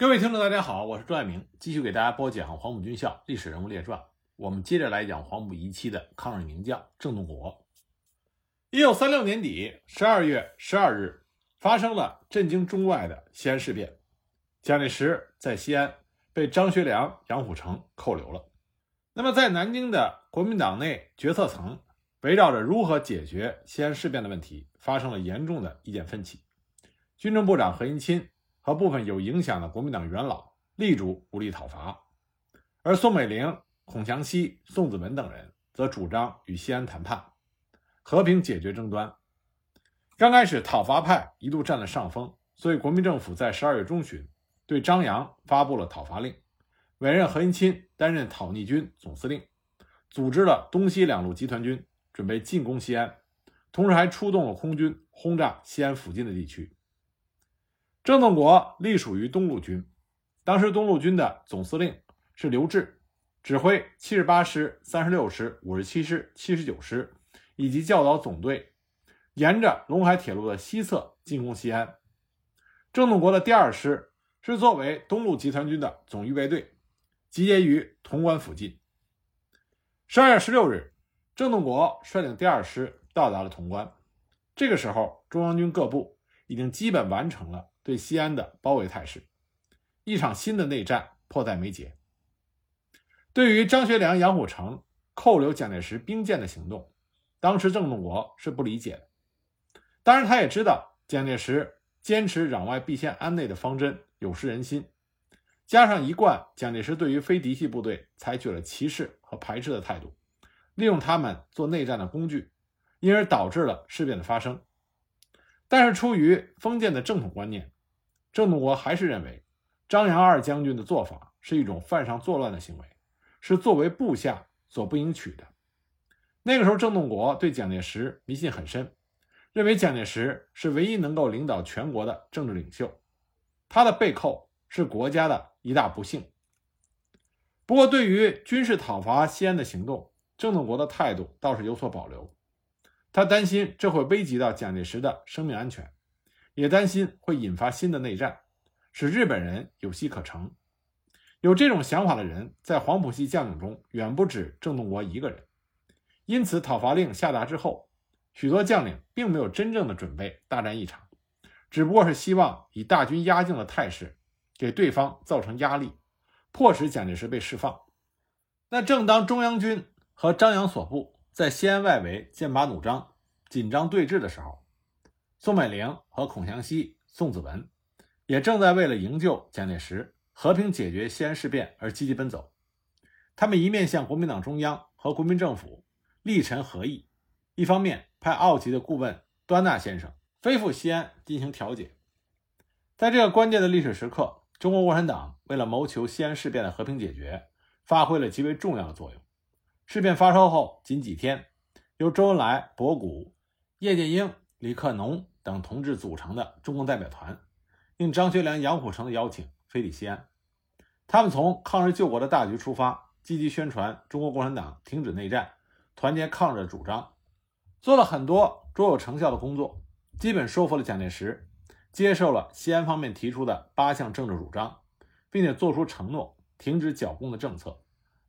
各位听众，大家好，我是朱爱明，继续给大家播讲黄埔军校历史人物列传。我们接着来讲黄埔一期的抗日名将郑洞国。一九三六年底十二月十二日，发生了震惊中外的西安事变，蒋介石在西安被张学良、杨虎城扣留了。那么，在南京的国民党内决策层，围绕着如何解决西安事变的问题，发生了严重的意见分歧。军政部长何应钦和部分有影响的国民党元老力主武力讨伐，而宋美龄、孔祥熙、宋子文等人则主张与西安谈判，和平解决争端。刚开始，讨伐派一度占了上风，所以国民政府在十二月中旬对张杨发布了讨伐令，委任何应钦担任讨逆军总司令，组织了东西两路集团军，准备进攻西安，同时还出动了空军轰炸西安附近的地区。郑洞国隶属于东路军，当时东路军的总司令是刘峙，指挥七十八师、三十六师、五十七师、七十九师以及教导总队，沿着陇海铁路的西侧进攻西安。郑洞国的第二师是作为东路集团军的总预备队，集结于潼关附近。十二月十六日，郑洞国率领第二师到达了潼关。这个时候，中央军各部已经基本完成了。对西安的包围态势，一场新的内战迫在眉睫。对于张学良、杨虎城扣留蒋介石兵舰的行动，当时郑洞国是不理解的。当然，他也知道蒋介石坚持攘外必先安内的方针有失人心，加上一贯蒋介石对于非嫡系部队采取了歧视和排斥的态度，利用他们做内战的工具，因而导致了事变的发生。但是，出于封建的正统观念。郑洞国还是认为，张杨二将军的做法是一种犯上作乱的行为，是作为部下所不应取的。那个时候，郑洞国对蒋介石迷信很深，认为蒋介石是唯一能够领导全国的政治领袖，他的被扣是国家的一大不幸。不过，对于军事讨伐西安的行动，郑洞国的态度倒是有所保留，他担心这会危及到蒋介石的生命安全。也担心会引发新的内战，使日本人有机可乘。有这种想法的人，在黄埔系将领中远不止郑洞国一个人。因此，讨伐令下达之后，许多将领并没有真正的准备大战一场，只不过是希望以大军压境的态势，给对方造成压力，迫使蒋介石被释放。那正当中央军和张杨所部在西安外围剑拔弩张、紧张对峙的时候，宋美龄和孔祥熙、宋子文也正在为了营救蒋介石、和平解决西安事变而积极奔走。他们一面向国民党中央和国民政府力陈合议，一方面派奥籍的顾问端纳先生飞赴西安进行调解。在这个关键的历史时刻，中国共产党为了谋求西安事变的和平解决，发挥了极为重要的作用。事变发生后仅几天，由周恩来、博古、叶剑英。李克农等同志组成的中共代表团，应张学良、杨虎城的邀请飞抵西安。他们从抗日救国的大局出发，积极宣传中国共产党停止内战、团结抗日的主张，做了很多卓有成效的工作，基本说服了蒋介石，接受了西安方面提出的八项政治主张，并且做出承诺停止剿共的政策，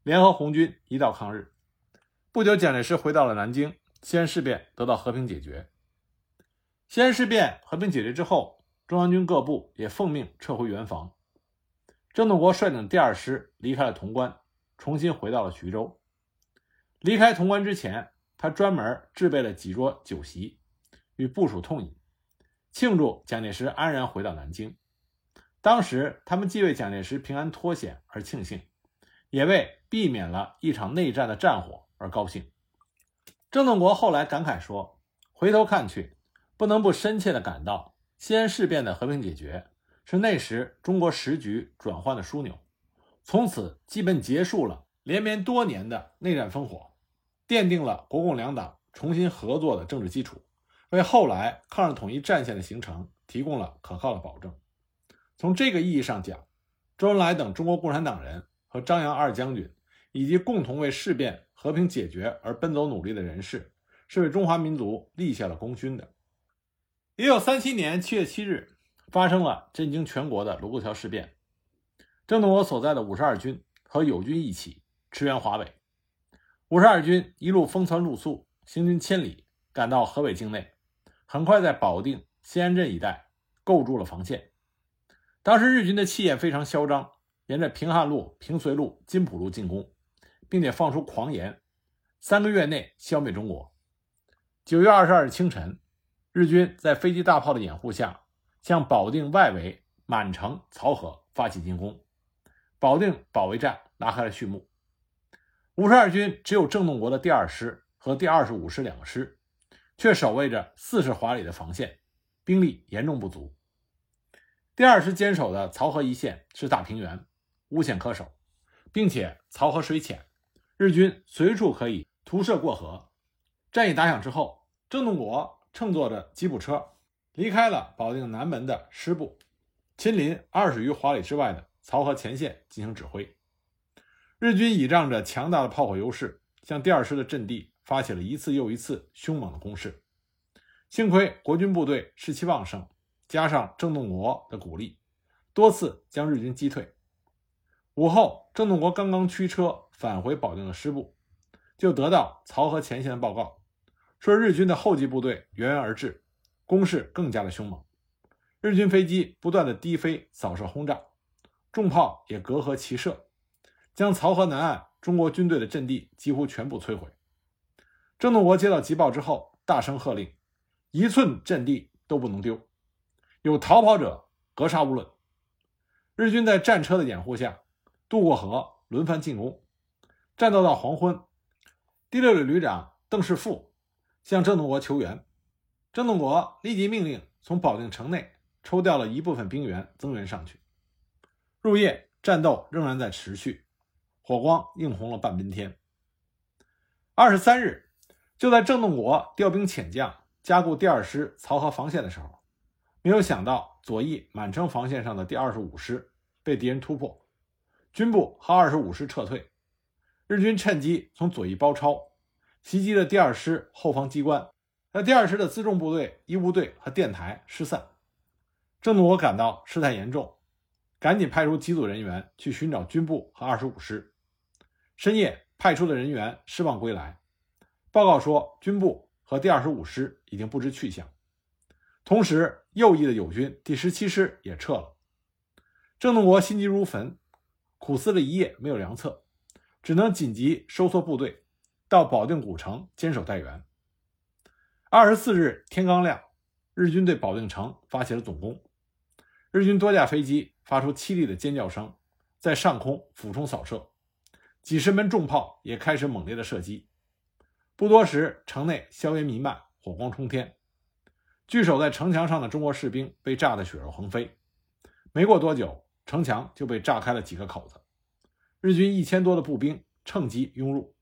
联合红军一道抗日。不久，蒋介石回到了南京，西安事变得到和平解决。西安事变和平解决之后，中央军各部也奉命撤回原防。郑洞国率领第二师离开了潼关，重新回到了徐州。离开潼关之前，他专门制备了几桌酒席，与部属痛饮，庆祝蒋介石安然回到南京。当时，他们既为蒋介石平安脱险而庆幸，也为避免了一场内战的战火而高兴。郑洞国后来感慨说：“回头看去。”不能不深切地感到，西安事变的和平解决是那时中国时局转换的枢纽，从此基本结束了连绵多年的内战烽火，奠定了国共两党重新合作的政治基础，为后来抗日统一战线的形成提供了可靠的保证。从这个意义上讲，周恩来等中国共产党人和张杨二将军，以及共同为事变和平解决而奔走努力的人士，是为中华民族立下了功勋的。一九三七年七月七日，发生了震惊全国的卢沟桥事变。郑洞国所在的五十二军和友军一起驰援华北。五十二军一路风餐露宿，行军千里，赶到河北境内，很快在保定、新安镇一带构筑了防线。当时日军的气焰非常嚣张，沿着平汉路、平绥路、金浦路进攻，并且放出狂言，三个月内消灭中国。九月二十二日清晨，日军在飞机、大炮的掩护下，向保定外围满城、漕河发起进攻，保定保卫战拉开了序幕。五十二军只有郑洞国的第二师和第二十五师两个师，却守卫着四十华里的防线，兵力严重不足。第二师坚守的漕河一线是大平原，无险可守，并且漕河水浅，日军随处可以徒涉过河。战役打响之后，郑洞国乘坐着吉普车离开了保定南门的师部，亲临二十余华里之外的漕河前线进行指挥。日军倚仗着强大的炮火优势，向第二师的阵地发起了一次又一次凶猛的攻势。幸亏国军部队士气旺盛，加上郑洞国的鼓励，多次将日军击退。午后，郑洞国刚刚驱车返回保定的师部，就得到漕河前线的报告，说日军的后继部队源源而至，攻势更加的凶猛。日军飞机不断的低飞扫射轰炸，重炮也隔河齐射。将漕河南岸中国军队的阵地几乎全部摧毁。郑洞国接到急报之后，大声喝令：一寸阵地都不能丢，有逃跑者格杀勿论。日军在战车的掩护下渡过河，轮番进攻，战斗到黄昏。第六旅旅长邓世富向郑洞国求援，郑洞国立即命令从保定城内抽调了一部分兵员增援上去。入夜，战斗仍然在持续。火光映红了半边天。二十三日，就在郑洞国调兵遣将加固第二师漕河防线的时候，没有想到左翼满城防线上的第二十五师被敌人突破，军部和二十五师撤退。日军趁机从左翼包抄，袭击了第二师后方机关，那第二师的辎重部队、医务队和电台失散。郑洞国感到事态严重，赶紧派出几组人员去寻找军部和二十五师。深夜派出的人员失望归来，报告说军部和第二十五师已经不知去向，同时右翼的友军第十七师也撤了。郑洞国心急如焚，苦思了一夜没有良策，只能紧急收缩部队，到保定古城坚守待援。二十四日天刚亮，日军对保定城发起了总攻，日军多架飞机发出凄厉的尖叫声，在上空俯冲扫射。几十门重炮也开始猛烈的射击，不多时，城内硝烟弥漫，火光冲天。据守在城墙上的中国士兵被炸得血肉横飞。没过多久，城墙就被炸开了几个口子，日军一千多的步兵趁机拥入。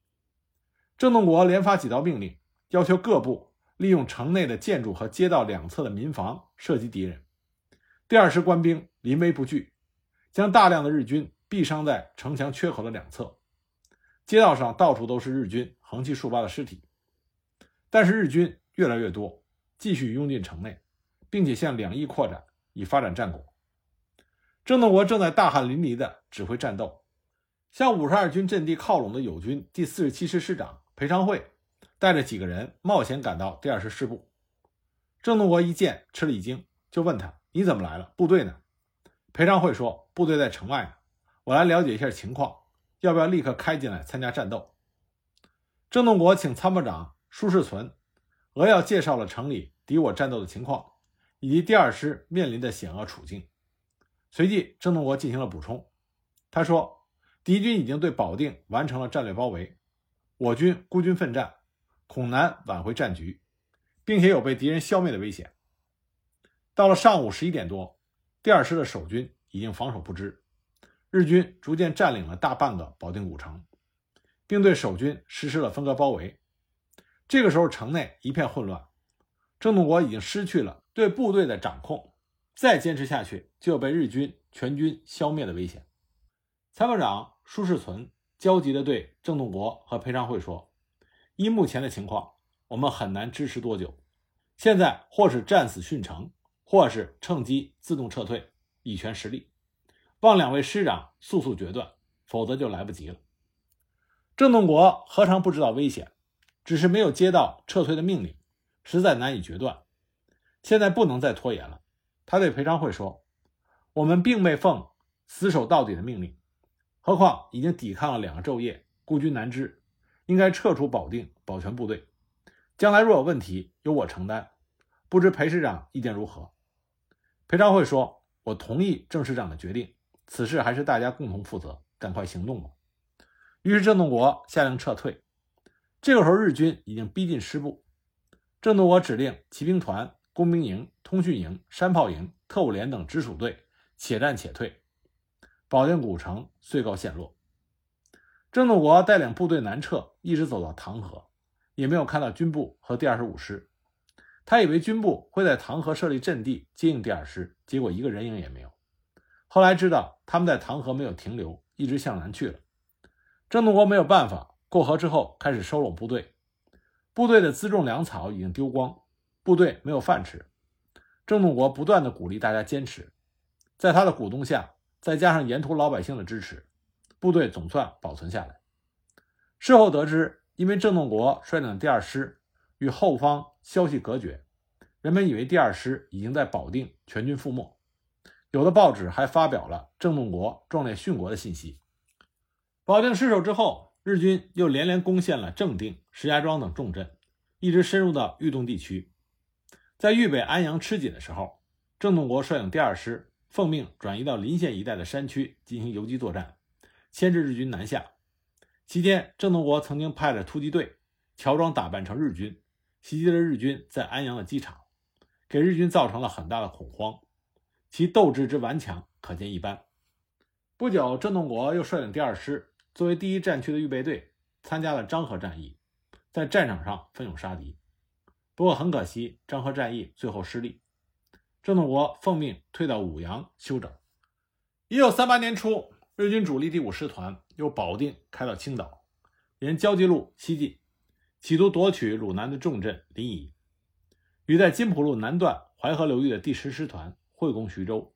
郑洞国连发几道命令，要求各部利用城内的建筑和街道两侧的民房射击敌人。第二师官兵临危不惧，将大量的日军毙伤在城墙缺口的两侧。街道上到处都是日军横七竖八的尸体，但是日军越来越多，继续拥进城内，并且向两翼扩展，以发展战果。郑洞国正在大汗淋漓地指挥战斗，向五十二军阵地靠拢的友军第四十七师师长裴昌会带着几个人冒险赶到第二师师部。郑洞国一见吃了一惊，就问他：“你怎么来了？部队呢？”裴昌会说：“部队在城外呢，我来了解一下情况。”要不要立刻开进来参加战斗？郑洞国请参谋长舒世存扼要介绍了城里敌我战斗的情况，以及第二师面临的险恶处境。随即，郑洞国进行了补充。他说：“敌军已经对保定完成了战略包围，我军孤军奋战，恐难挽回战局，并且有被敌人消灭的危险。”到了上午十一点多，第二师的守军已经防守不支。日军逐渐占领了大半个保定古城，并对守军实施了分割包围。这个时候，城内一片混乱，郑洞国已经失去了对部队的掌控，再坚持下去就有被日军全军消灭的危险。参谋长舒世存焦急地对郑洞国和裴昌会说：“依目前的情况，我们很难支持多久。现在或是战死殉城，或是趁机自动撤退，以全实力。”望两位师长速速决断，否则就来不及了。郑洞国何尝不知道危险，只是没有接到撤退的命令，实在难以决断。现在不能再拖延了。他对裴昌会说：“我们并未奉死守到底的命令，何况已经抵抗了两个昼夜，孤军难支，应该撤出保定，保全部队。将来若有问题，由我承担。不知裴师长意见如何？”裴昌会说：“我同意郑师长的决定，此事还是大家共同负责，赶快行动吧。”于是郑洞国下令撤退。这个时候，日军已经逼近师部，郑洞国指令骑兵团。工兵营、通讯营、山炮营、特务连等直属队且战且退，保定古城遂告陷落。郑洞国带领部队南撤，一直走到唐河，也没有看到军部和第二十五师。他以为军部会在唐河设立阵地接应第二师，结果一个人影也没有。后来知道他们在唐河没有停留，一直向南去了。郑洞国没有办法，过河之后开始收拢部队，部队的辎重粮草已经丢光。部队没有饭吃，郑洞国不断的鼓励大家坚持，在他的鼓动下，再加上沿途老百姓的支持，部队总算保存下来。事后得知，因为郑洞国率领的第二师与后方消息隔绝，人们以为第二师已经在保定全军覆没，有的报纸还发表了郑洞国壮烈殉国的信息。保定失守之后，日军又连连攻陷了正定、石家庄等重镇，一直深入到豫东地区。在豫北安阳吃紧的时候，郑洞国率领第二师奉命转移到临县一带的山区进行游击作战，牵制日军南下。期间，郑洞国曾经派了突击队乔装打扮成日军，袭击了日军在安阳的机场，给日军造成了很大的恐慌，其斗志之顽强可见一斑。不久，郑洞国又率领第二师作为第一战区的预备队，参加了漳河战役，在战场上奋勇杀敌。不过很可惜，漳河战役最后失利，郑洞国奉命退到武阳休整。一九三八年初，日军主力第五师团由保定开到青岛，沿胶济路西进，企图夺取鲁南的重镇临沂，与在津浦路南段淮河流域的第十师团会攻徐州。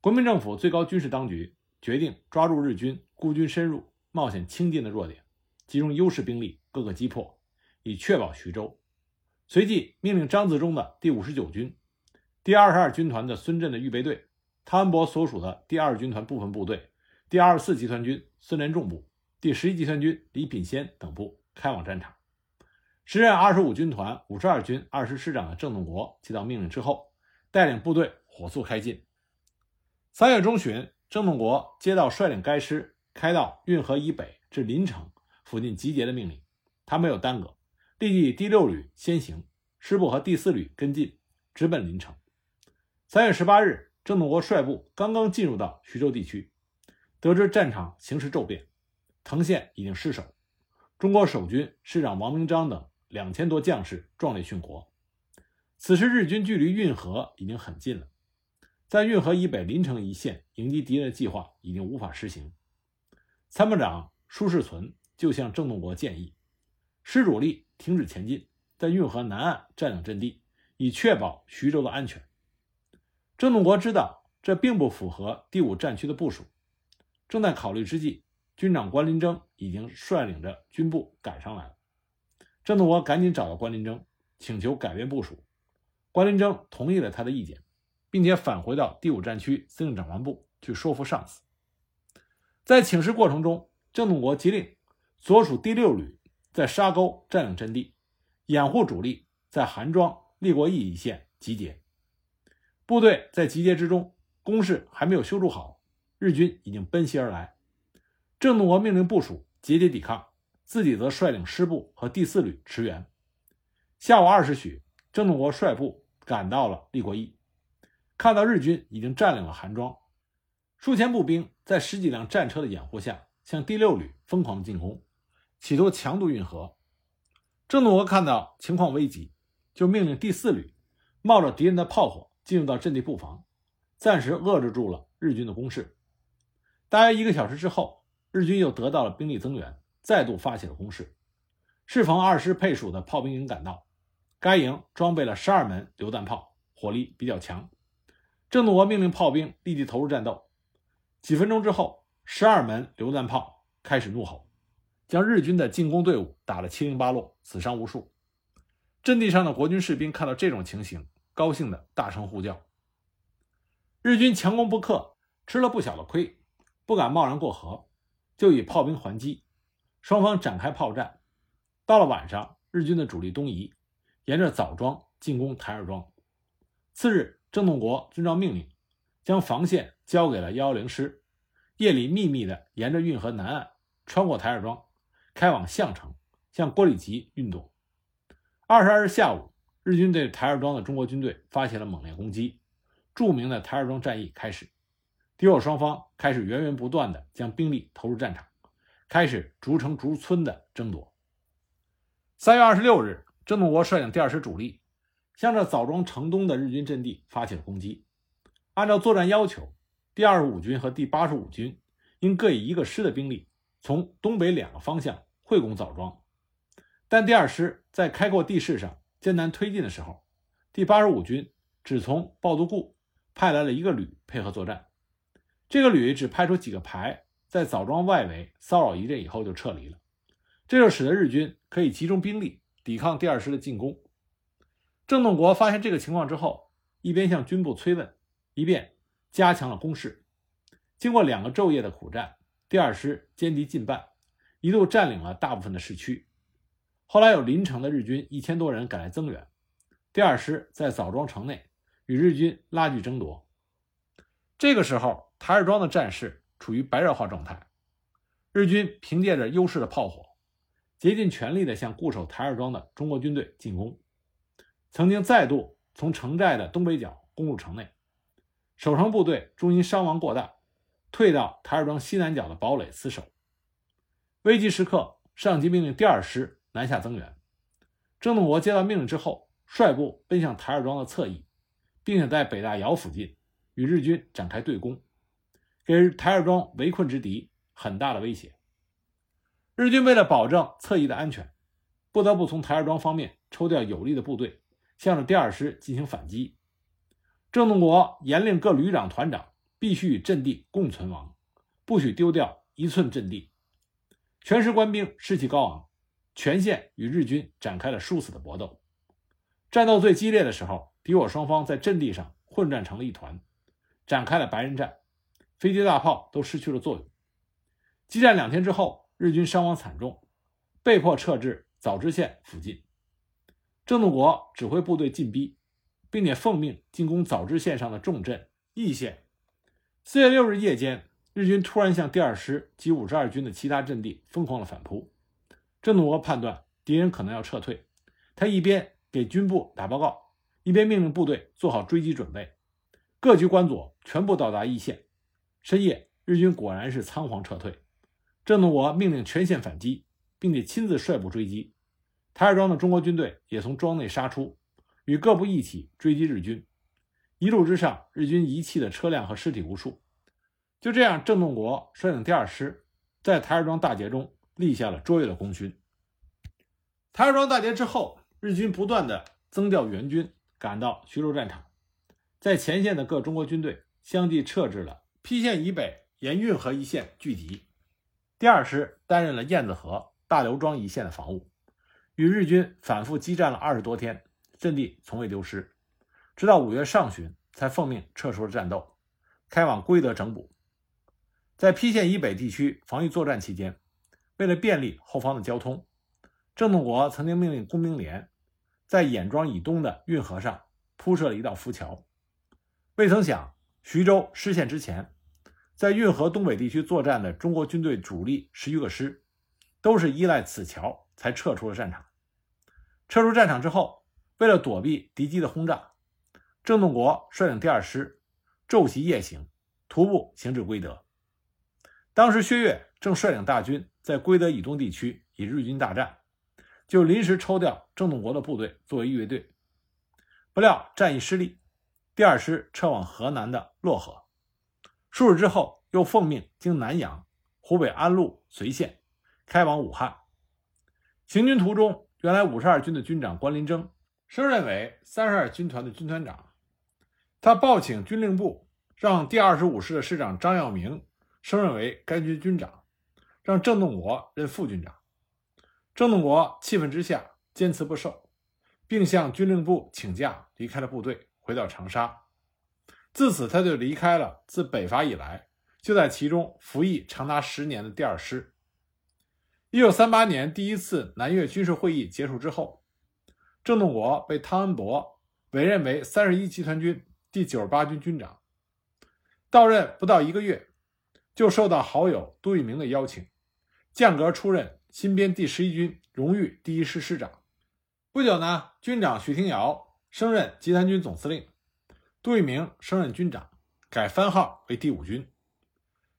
国民政府最高军事当局决定抓住日军孤军深入、冒险轻进的弱点，集中优势兵力，各个击破，以确保徐州。随即命令张自忠的第五十九军、第二十二军团的孙震的预备队、汤恩伯所属的第二军团部分部队、第二十四集团军孙连仲部、第十一集团军李品仙等部开往战场。时任二十五军团五十二军二师师长的郑洞国接到命令之后，带领部队火速开进。三月中旬，郑洞国接到率领该师开到运河以北至临城附近集结的命令，他没有耽搁。立即以第六旅先行，师部和第四旅跟进，直奔临城。三月十八日，郑洞国率部刚刚进入到徐州地区，得知战场形势骤变，藤县已经失守，中国守军师长王明章等两千多将士壮烈殉国。此时日军距离运河已经很近了，在运河以北临城一线迎击敌人的计划已经无法实行。参谋长舒世存就向郑洞国建议，施主力。停止前进，在运河南岸占领阵地，以确保徐州的安全。郑洞国知道这并不符合第五战区的部署，正在考虑之际，军长关林征已经率领着军部赶上来了。郑洞国赶紧找到关林征，请求改变部署。关林征同意了他的意见，并且返回到第五战区司令长官部去说服上司。在请示过程中，郑洞国急令所属第六旅。在沙沟占领阵地，掩护主力在韩庄、立国义一线集结。部队在集结之中，工事还没有修筑好，日军已经奔袭而来。郑洞国命令部署节节抵抗，自己则率领师部和第四旅驰援。下午二时许，郑洞国率部赶到了立国驿，看到日军已经占领了韩庄，数千步兵在十几辆战车的掩护下，向第六旅疯狂进攻。企图强渡运河，郑洞国看到情况危急，就命令第四旅冒着敌人的炮火进入到阵地布防，暂时遏制住了日军的攻势。大约一个小时之后，日军又得到了兵力增援，再度发起了攻势。适逢二师配属的炮兵营赶到，该营装备了十二门榴弹炮，火力比较强。郑洞国命令炮兵立即投入战斗。几分钟之后，十二门榴弹炮开始怒吼，将日军的进攻队伍打得七零八落，死伤无数。阵地上的国军士兵看到这种情形，高兴的大声呼叫。日军强攻不克，吃了不小的亏，不敢贸然过河，就以炮兵还击。双方展开炮战。到了晚上，日军的主力东移，沿着枣庄进攻台儿庄。次日，郑洞国遵照命令，将防线交给了幺幺零师，夜里秘密的沿着运河南岸穿过台儿庄，开往项城，向郭里集运动。二十二日下午，日军对台儿庄的中国军队发起了猛烈攻击。著名的台儿庄战役开始，敌我双方开始源源不断的将兵力投入战场，开始逐城逐村的争夺。三月二十六日，郑洞国率领第二师主力，向着枣庄城东的日军阵地发起了攻击。按照作战要求，第二十五军和第八十五军应各以一个师的兵力，从东北两个方向会攻枣庄。但第二师在开阔地势上艰难推进的时候，第八十五军只从抱犊固派来了一个旅配合作战。这个旅只派出几个排，在枣庄外围骚扰一阵以后就撤离了。这就使得日军可以集中兵力抵抗第二师的进攻。郑洞国发现这个情况之后，一边向军部催问，一边加强了攻势。经过两个昼夜的苦战，第二师歼敌近半，一度占领了大部分的市区。后来有临城的日军一千多人赶来增援，第二师在枣庄城内与日军拉锯争夺。这个时候，台儿庄的战事处于白热化状态，日军凭借着优势的炮火。竭尽全力地向固守台儿庄的中国军队进攻，曾经再度从城寨的东北角攻入城内，守城部队终因伤亡过大，退到台儿庄西南角的堡垒死守。危急时刻，上级命令第二师南下增援。郑洞国接到命令之后，率部奔向台儿庄的侧翼，并且在北大窑附近与日军展开对攻，给台儿庄围困之敌很大的威胁。日军为了保证侧翼的安全，不得不从台儿庄方面抽调有力的部队，向着第二师进行反击。郑洞国严令各旅长、团长必须与阵地共存亡，不许丢掉一寸阵地。全师官兵士气高昂，全线与日军展开了殊死的搏斗。战斗最激烈的时候，敌我双方在阵地上混战成了一团，展开了白刃战，飞机、大炮都失去了作用。激战两天之后。日军伤亡惨重，被迫撤至枣支县附近。郑洞国指挥部队进逼，并且奉命进攻枣支县上的重镇义县。四月六日夜间，日军突然向第二师及五十二军的其他阵地疯狂的反扑。郑洞国判断敌人可能要撤退，他一边给军部打报告，一边命令部队做好追击准备。各局官佐全部到达一线。深夜，日军果然是仓皇撤退。郑洞国命令全线反击，并且亲自率部追击。台儿庄的中国军队也从庄内杀出，与各部一起追击日军。一路之上，日军遗弃的车辆和尸体无数。就这样，郑洞国率领第二师在台儿庄大捷中立下了卓越的功勋。台儿庄大捷之后，日军不断的增调援军赶到徐州战场，在前线的各中国军队相继撤至了邳县以北沿运河一线聚集。第二师担任了燕子河、大刘庄一线的防务，与日军反复激战了二十多天，阵地从未丢失。直到五月上旬，才奉命撤出了战斗，开往归德整补。在邳县以北地区防御作战期间，为了便利后方的交通，郑洞国曾经命令工兵连在兖庄以东的运河上铺设了一道浮桥。未曾想，徐州失陷之前。在运河东北地区作战的中国军队主力十余个师，都是依赖此桥才撤出了战场。撤出战场之后，为了躲避敌机的轰炸，郑洞国率领第二师昼袭夜行，徒步行至归德。当时薛岳正率领大军在归德以东地区与日军大战，就临时抽调郑洞国的部队作为预备队。不料战役失利，第二师撤往河南的漯河。数日之后，又奉命经南阳、湖北安陆、随县，开往武汉。行军途中，原来五十二军的军长关林征升任为三十二军团的军团长。他报请军令部，让第二十五师的师长张耀明升任为该军军长，让郑洞国任副军长。郑洞国气愤之下坚持不受，并向军令部请假，离开了部队，回到长沙。自此，他就离开了自北伐以来就在其中服役长达十年的第二师。一九三八年第一次南越军事会议结束之后，郑洞国被汤恩伯委任为三十一集团军第九十八军军长。到任不到一个月，就受到好友杜聿明的邀请，降格出任新编第十一军荣誉第一师师长。不久呢，军长许廷瑶升任集团军总司令，杜聿明升任军长，改番号为第五军。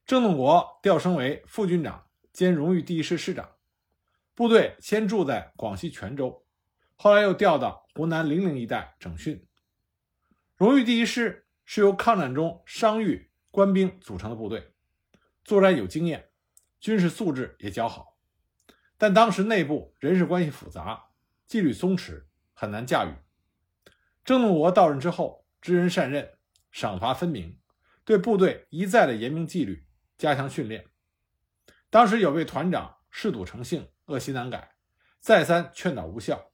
郑洞国调升为副军长。兼荣誉第一师师长，部队先住在广西全州，后来又调到湖南零陵一带整训。荣誉第一师是由抗战中伤愈官兵组成的部队，作战有经验，军事素质也较好，但当时内部人事关系复杂，纪律松弛，很难驾驭。郑洞国到任之后，知人善任，赏罚分明，对部队一再的严明纪律，加强训练。当时有位团长嗜赌成性，恶习难改，再三劝导无效，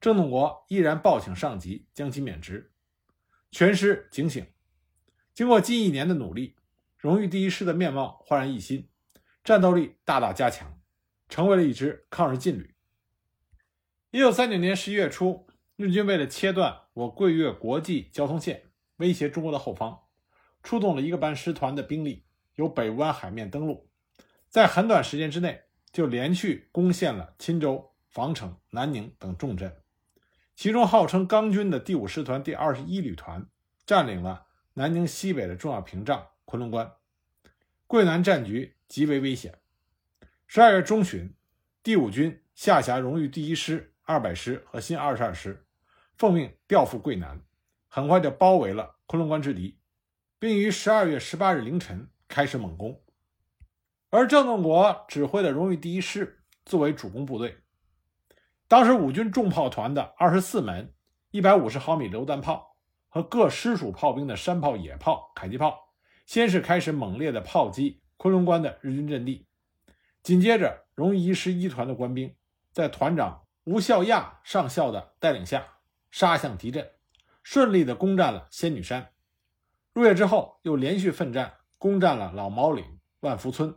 郑洞国依然报请上级将其免职。全师警醒，经过近一年的努力，荣誉第一师的面貌焕然一新，战斗力大大加强，成为了一支抗日劲旅。一九三九年十一月初，日军为了切断我桂粤国际交通线，威胁中国的后方，出动了一个班师团的兵力，由北湾海面登陆。在很短时间之内，就连续攻陷了钦州、防城、南宁等重镇，其中号称钢军的第五师团第二十一旅团占领了南宁西北的重要屏障昆仑关，桂南战局极为危险。十二月中旬，第五军下辖荣誉第一师、二百师和新二十二师，奉命调赴桂南，很快就包围了昆仑关之敌，并于十二月十八日凌晨开始猛攻。而郑洞国指挥的荣誉第一师作为主攻部队，当时五军重炮团的二十四门一百五十毫米榴弹炮和各师属炮兵的山炮、野炮、迫击炮，先是开始猛烈的炮击昆仑关的日军阵地，紧接着荣誉一师一团的官兵在团长吴孝亚上校的带领下杀向敌阵，顺利的攻占了仙女山。入夜之后，又连续奋战，攻占了老毛岭、万福村。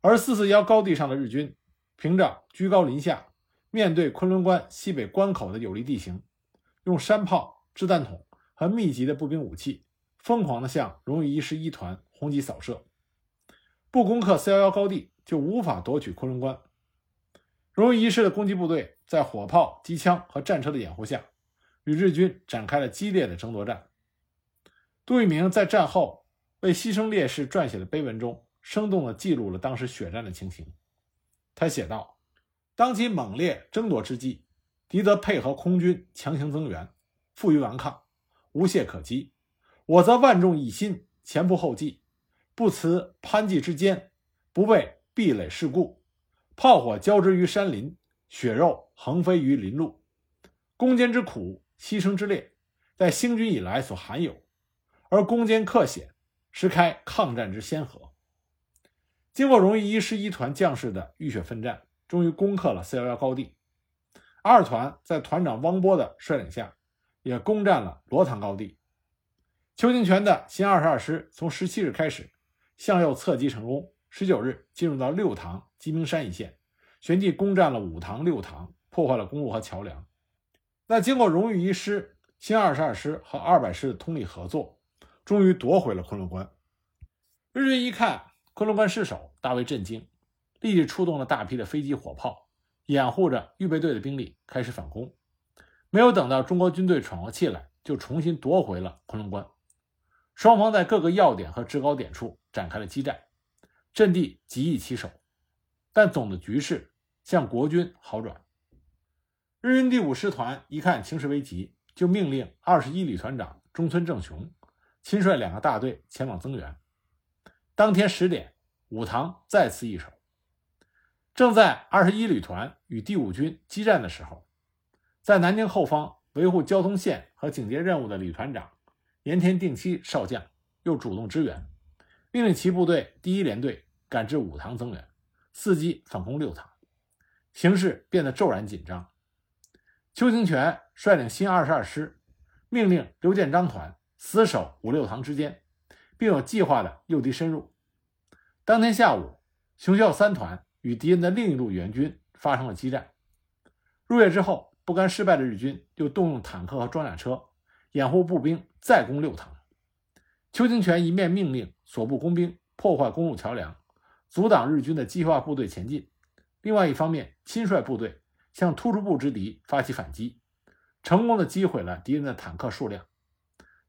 而四四幺高地上的日军，凭着居高临下，面对昆仑关西北关口的有利地形，用山炮、掷弹筒和密集的步兵武器，疯狂地向荣誉一师一团轰击扫射。不攻克四幺幺高地，就无法夺取昆仑关。荣誉一师的攻击部队在火炮、机枪和战车的掩护下，与日军展开了激烈的争夺战。杜聿明在战后为牺牲烈士撰写的碑文中。生动地记录了当时血战的情形。他写道：“当其猛烈争夺之际，敌则配合空军强行增援，负隅顽抗，无懈可击；我则万众一心，前仆后继，不辞攀济之间，不畏壁垒事故。炮火交织于山林，血肉横飞于林路。攻坚之苦，牺牲之烈，在兴军以来所罕有，而攻坚克险，实开抗战之先河。”经过荣誉一师一团将士的浴血奋战，终于攻克了四幺幺高地。二团在团长汪波的率领下，也攻占了罗塘高地。邱清泉的新二十二师从十七日开始向右侧击成功，十九日进入到六塘、鸡鸣山一线，旋即攻占了五塘、六塘，破坏了公路和桥梁。那经过荣誉一师、新二十二师和二百师的通力合作，终于夺回了昆仑关。日军一看。昆仑关失守，大为震惊，立即出动了大批的飞机、火炮，掩护着预备队的兵力开始反攻。没有等到中国军队喘过气来，就重新夺回了昆仑关。双方在各个要点和制高点处展开了激战，阵地极易起手，但总的局势向国军好转。日军第五师团一看情势危急，就命令二十一旅团长中村正雄亲率两个大队前往增援。当天十点，武塘再次易手。正在二十一旅团与第五军激战的时候，在南京后方维护交通线和警戒任务的旅团长盐田定期少将又主动支援，命令其部队第一联队赶至五塘增援，伺机反攻六塘，形势变得骤然紧张。邱清泉率领新二十二师，命令刘建章团死守五六塘之间，并有计划的诱敌深入。当天下午，熊孝三团与敌人的另一路援军发生了激战。入夜之后，不甘失败的日军又动用坦克和装甲车掩护步兵再攻六塘。邱清泉一面命令所部工兵破坏公路桥梁，阻挡日军的机械化部队前进；另外一方面，亲率部队向突出部之敌发起反击，成功的击毁了敌人的坦克数量。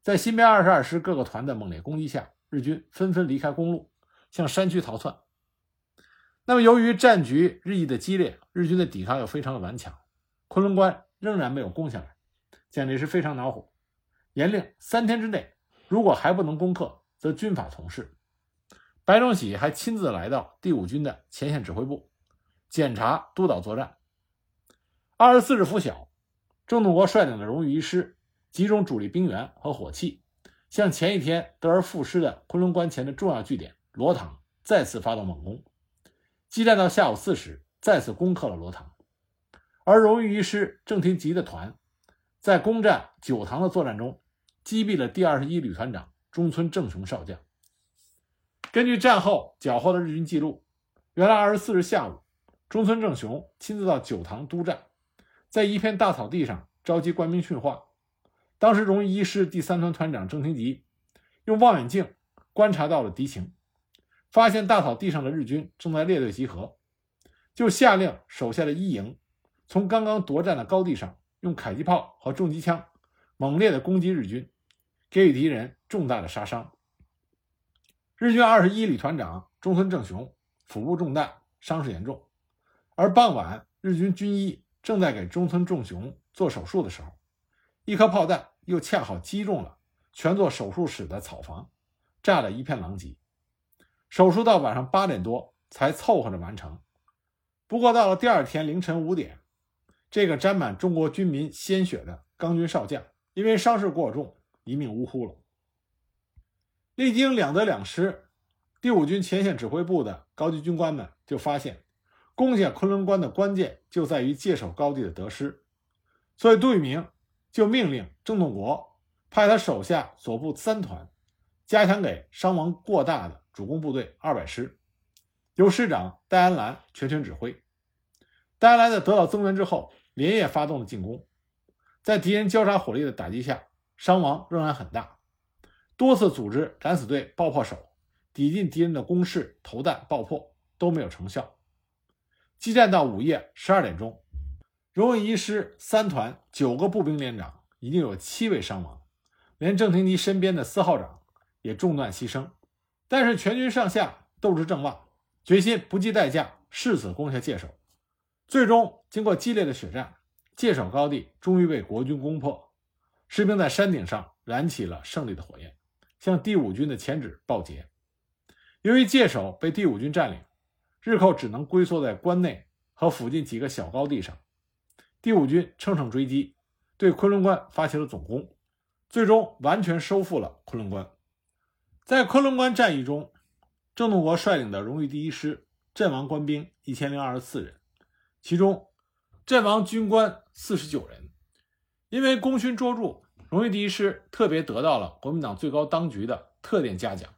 在新编二十二师各个团的猛烈攻击下，日军纷纷离开公路，向山区逃窜。那么，由于战局日益的激烈，日军的抵抗又非常的顽强，昆仑关仍然没有攻下来，蒋介石非常恼火，严令三天之内，如果还不能攻克，则军法从事。白崇禧还亲自来到第五军的前线指挥部，检查督导作战。二十四日拂晓，郑洞国率领的荣誉一师集中主力兵员和火器，向前一天得而复失的昆仑关前的重要据点罗塘再次发动猛攻。激战到下午四时，再次攻克了罗塘。而荣誉一师郑廷吉的团，在攻占九塘的作战中，击毙了第二十一旅团长中村正雄少将。根据战后缴获的日军记录，原来二十四日下午，中村正雄亲自到九塘督战，在一片大草地上召集官兵训话。当时荣誉一师第三团团长郑廷吉用望远镜观察到了敌情。发现大草地上的日军正在列队集合，就下令手下的一营从刚刚夺占的高地上用迫击炮和重机枪猛烈的攻击日军，给予敌人重大的杀伤。日军二十一旅团长中村正雄腹部中弹，伤势严重。而傍晚，日军军医正在给中村正雄做手术的时候，一颗炮弹又恰好击中了全座手术室的草房，炸得一片狼藉。手术到晚上八点多才凑合着完成。不过到了第二天凌晨五点，这个沾满中国军民鲜血的钢军少将，因为伤势过重，一命呜呼了。历经两得两失，第五军前线指挥部的高级军官们就发现，攻下昆仑关的关键就在于界首高地的得失，所以杜聿明就命令郑洞国派他手下所部三团，加强给伤亡过大的。主攻部队二百师，由师长戴安澜全权指挥。戴安澜在得到增援之后，连夜发动了进攻，在敌人交叉火力的打击下，伤亡仍然很大。多次组织敢死队爆破手抵近敌人的工事，投弹爆破都没有成效。激战到午夜十二点钟，荣誉一师三团九个步兵连长已经有七位伤亡，连郑廷基身边的四号长也中弹牺牲。但是全军上下斗志正旺，决心不计代价誓死攻下界首。最终，经过激烈的血战，界首高地终于被国军攻破。士兵在山顶上燃起了胜利的火焰，向第五军的前指报捷。由于界首被第五军占领，日寇只能龟缩在关内和附近几个小高地上。第五军乘胜追击，对昆仑关发起了总攻，最终完全收复了昆仑关。在昆仑关战役中，郑洞国率领的荣誉第一师阵亡官兵一千零二十四人，其中阵亡军官四十九人。因为功勋卓著，荣誉第一师特别得到了国民党最高当局的特点嘉奖。